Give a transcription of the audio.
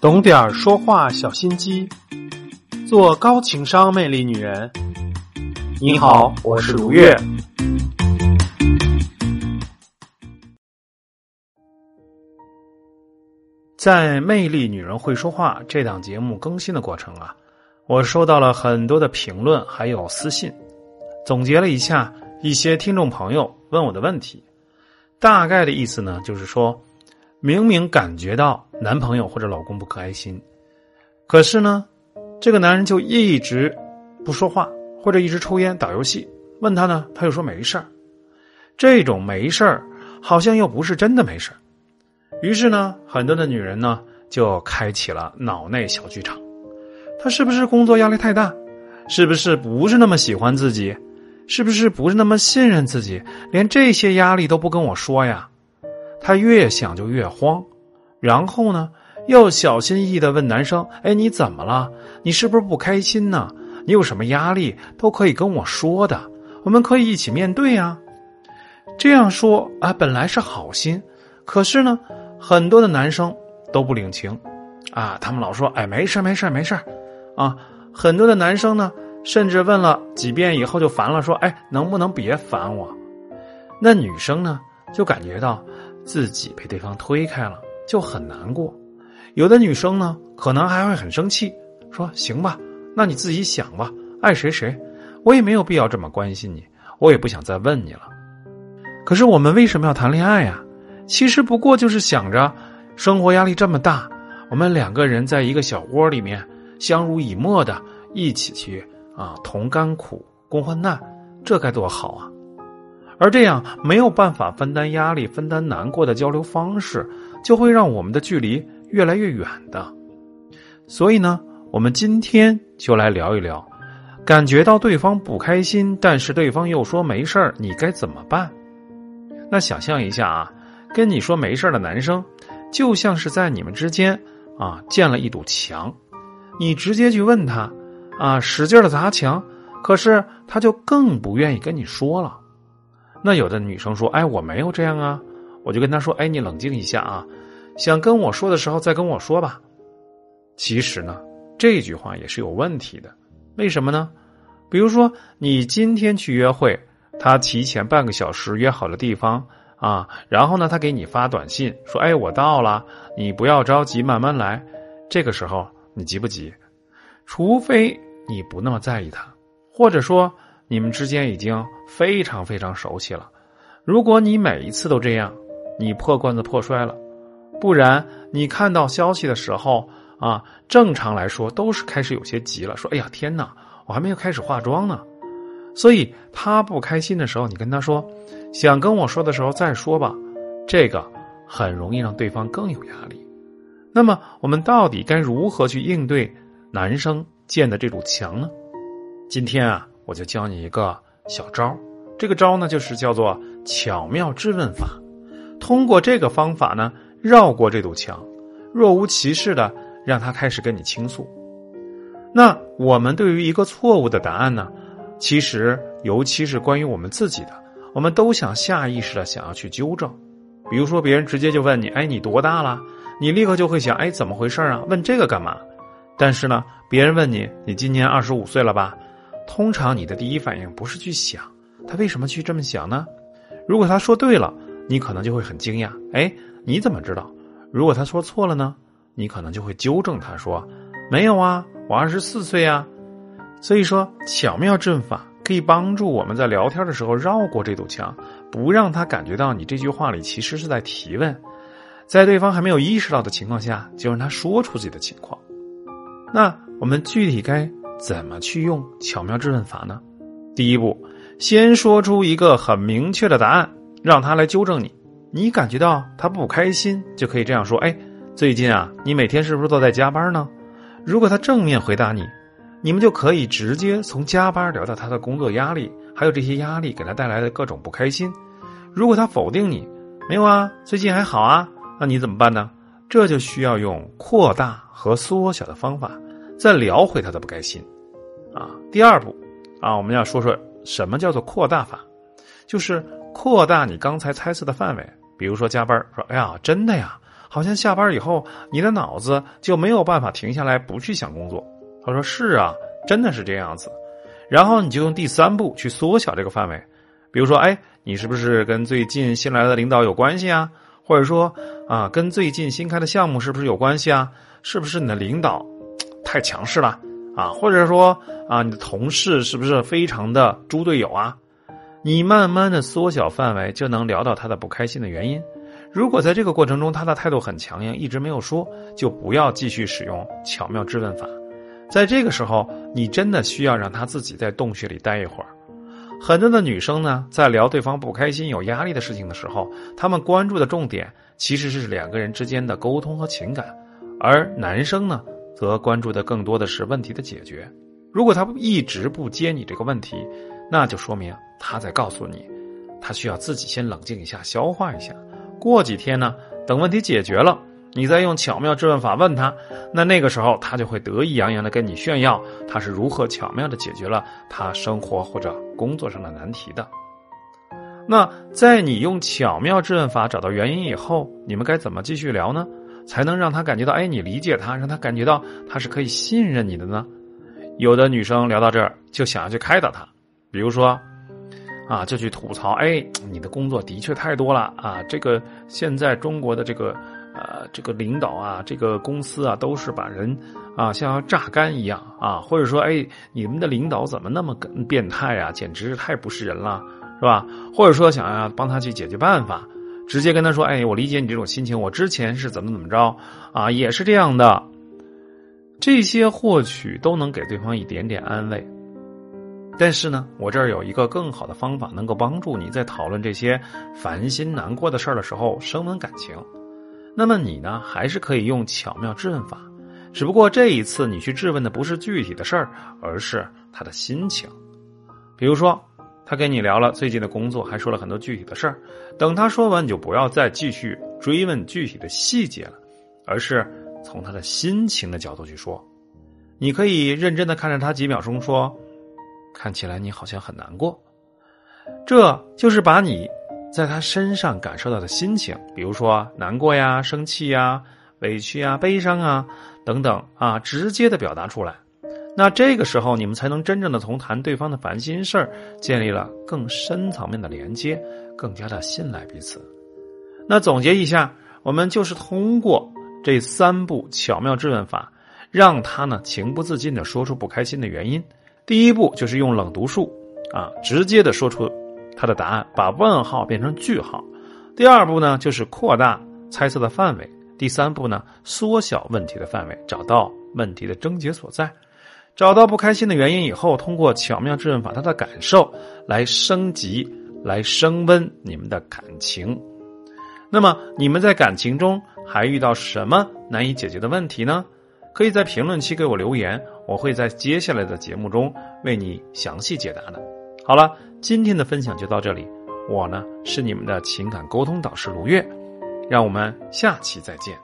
懂点儿说话小心机，做高情商魅力女人。你好，我是如月。在《魅力女人会说话》这档节目更新的过程啊，我收到了很多的评论还有私信，总结了一下一些听众朋友问我的问题，大概的意思呢，就是说。明明感觉到男朋友或者老公不开心，可是呢，这个男人就一直不说话，或者一直抽烟打游戏。问他呢，他又说没事儿。这种没事儿，好像又不是真的没事儿。于是呢，很多的女人呢就开启了脑内小剧场：他是不是工作压力太大？是不是不是那么喜欢自己？是不是不是那么信任自己？连这些压力都不跟我说呀？她越想就越慌，然后呢，又小心翼翼的问男生：“哎，你怎么了？你是不是不开心呢？你有什么压力都可以跟我说的，我们可以一起面对呀。”这样说啊，本来是好心，可是呢，很多的男生都不领情，啊，他们老说：“哎，没事没事没事啊。”很多的男生呢，甚至问了几遍以后就烦了，说：“哎，能不能别烦我？”那女生呢，就感觉到。自己被对方推开了，就很难过。有的女生呢，可能还会很生气，说：“行吧，那你自己想吧，爱谁谁，我也没有必要这么关心你，我也不想再问你了。”可是我们为什么要谈恋爱呀？其实不过就是想着，生活压力这么大，我们两个人在一个小窝里面相濡以沫的，一起去啊，同甘苦，共患难，这该多好啊！而这样没有办法分担压力、分担难过的交流方式，就会让我们的距离越来越远的。所以呢，我们今天就来聊一聊，感觉到对方不开心，但是对方又说没事儿，你该怎么办？那想象一下啊，跟你说没事的男生，就像是在你们之间啊建了一堵墙，你直接去问他啊，使劲的砸墙，可是他就更不愿意跟你说了。那有的女生说：“哎，我没有这样啊。”我就跟她说：“哎，你冷静一下啊，想跟我说的时候再跟我说吧。”其实呢，这句话也是有问题的。为什么呢？比如说，你今天去约会，他提前半个小时约好了地方啊，然后呢，他给你发短信说：“哎，我到了，你不要着急，慢慢来。”这个时候你急不急？除非你不那么在意他，或者说。你们之间已经非常非常熟悉了，如果你每一次都这样，你破罐子破摔了。不然，你看到消息的时候啊，正常来说都是开始有些急了，说：“哎呀，天哪，我还没有开始化妆呢。”所以他不开心的时候，你跟他说：“想跟我说的时候再说吧。”这个很容易让对方更有压力。那么，我们到底该如何去应对男生建的这堵墙呢？今天啊。我就教你一个小招这个招呢，就是叫做巧妙质问法。通过这个方法呢，绕过这堵墙，若无其事的让他开始跟你倾诉。那我们对于一个错误的答案呢，其实尤其是关于我们自己的，我们都想下意识的想要去纠正。比如说，别人直接就问你：“哎，你多大了？”你立刻就会想：“哎，怎么回事啊？问这个干嘛？”但是呢，别人问你：“你今年二十五岁了吧？”通常你的第一反应不是去想他为什么去这么想呢？如果他说对了，你可能就会很惊讶。哎，你怎么知道？如果他说错了呢？你可能就会纠正他说：“没有啊，我二十四岁啊。”所以说，巧妙阵法可以帮助我们在聊天的时候绕过这堵墙，不让他感觉到你这句话里其实是在提问，在对方还没有意识到的情况下，就让他说出自己的情况。那我们具体该？怎么去用巧妙质问法呢？第一步，先说出一个很明确的答案，让他来纠正你。你感觉到他不开心，就可以这样说：“哎，最近啊，你每天是不是都在加班呢？”如果他正面回答你，你们就可以直接从加班聊到他的工作压力，还有这些压力给他带来的各种不开心。如果他否定你，没有啊，最近还好啊，那你怎么办呢？这就需要用扩大和缩小的方法。再聊回他的不开心，啊，第二步，啊，我们要说说什么叫做扩大法，就是扩大你刚才猜测的范围。比如说加班，说，哎呀，真的呀，好像下班以后你的脑子就没有办法停下来不去想工作。他说是啊，真的是这样子。然后你就用第三步去缩小这个范围，比如说，哎，你是不是跟最近新来的领导有关系啊？或者说啊，跟最近新开的项目是不是有关系啊？是不是你的领导太强势了啊？或者说啊，你的同事是不是非常的猪队友啊？你慢慢的缩小范围，就能聊到他的不开心的原因。如果在这个过程中他的态度很强硬，一直没有说，就不要继续使用巧妙质问法。在这个时候，你真的需要让他自己在洞穴里待一会儿。很多的女生呢，在聊对方不开心、有压力的事情的时候，她们关注的重点其实是两个人之间的沟通和情感，而男生呢，则关注的更多的是问题的解决。如果他一直不接你这个问题，那就说明他在告诉你，他需要自己先冷静一下、消化一下。过几天呢，等问题解决了。你再用巧妙质问法问他，那那个时候他就会得意洋洋的跟你炫耀他是如何巧妙的解决了他生活或者工作上的难题的。那在你用巧妙质问法找到原因以后，你们该怎么继续聊呢？才能让他感觉到，哎，你理解他，让他感觉到他是可以信任你的呢？有的女生聊到这儿就想要去开导他，比如说，啊，就去吐槽，哎，你的工作的确太多了啊，这个现在中国的这个。呃，这个领导啊，这个公司啊，都是把人啊像要榨干一样啊，或者说，哎，你们的领导怎么那么变态啊？简直是太不是人了，是吧？或者说，想要帮他去解决办法，直接跟他说，哎，我理解你这种心情，我之前是怎么怎么着啊，也是这样的。这些或许都能给对方一点点安慰，但是呢，我这儿有一个更好的方法，能够帮助你在讨论这些烦心难过的事儿的时候升温感情。那么你呢，还是可以用巧妙质问法，只不过这一次你去质问的不是具体的事儿，而是他的心情。比如说，他跟你聊了最近的工作，还说了很多具体的事儿。等他说完，你就不要再继续追问具体的细节了，而是从他的心情的角度去说。你可以认真的看着他几秒钟，说：“看起来你好像很难过。”这就是把你。在他身上感受到的心情，比如说难过呀、生气呀、委屈啊、悲伤啊等等啊，直接的表达出来。那这个时候，你们才能真正的从谈对方的烦心事儿，建立了更深层面的连接，更加的信赖彼此。那总结一下，我们就是通过这三步巧妙质问法，让他呢情不自禁的说出不开心的原因。第一步就是用冷读术啊，直接的说出。他的答案把问号变成句号。第二步呢，就是扩大猜测的范围。第三步呢，缩小问题的范围，找到问题的症结所在。找到不开心的原因以后，通过巧妙质问法，他的感受来升级，来升温你们的感情。那么，你们在感情中还遇到什么难以解决的问题呢？可以在评论区给我留言，我会在接下来的节目中为你详细解答的。好了。今天的分享就到这里，我呢是你们的情感沟通导师卢月，让我们下期再见。